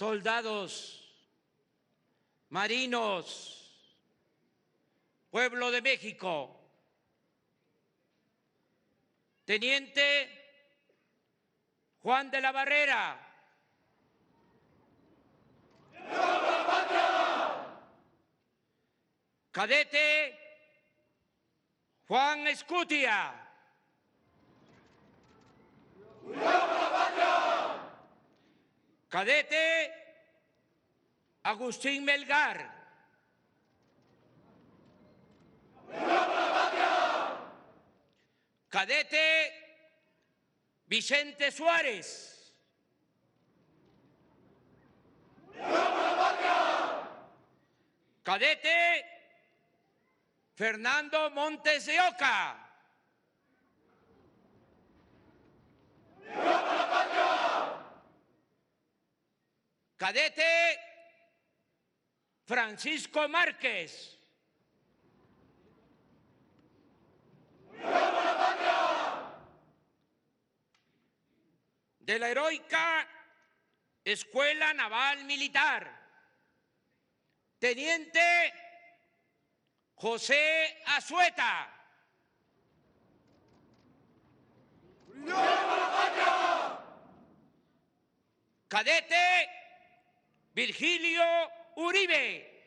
soldados, marinos, pueblo de México, Teniente Juan de la Barrera. Cadete Juan Escutia. Cadete Agustín Melgar. Cadete Vicente Suárez. Cadete Fernando Montes de Oca. Cadete Francisco Márquez. De la heroica Escuela Naval Militar. Teniente José Azueta. Cadete Virgilio Uribe.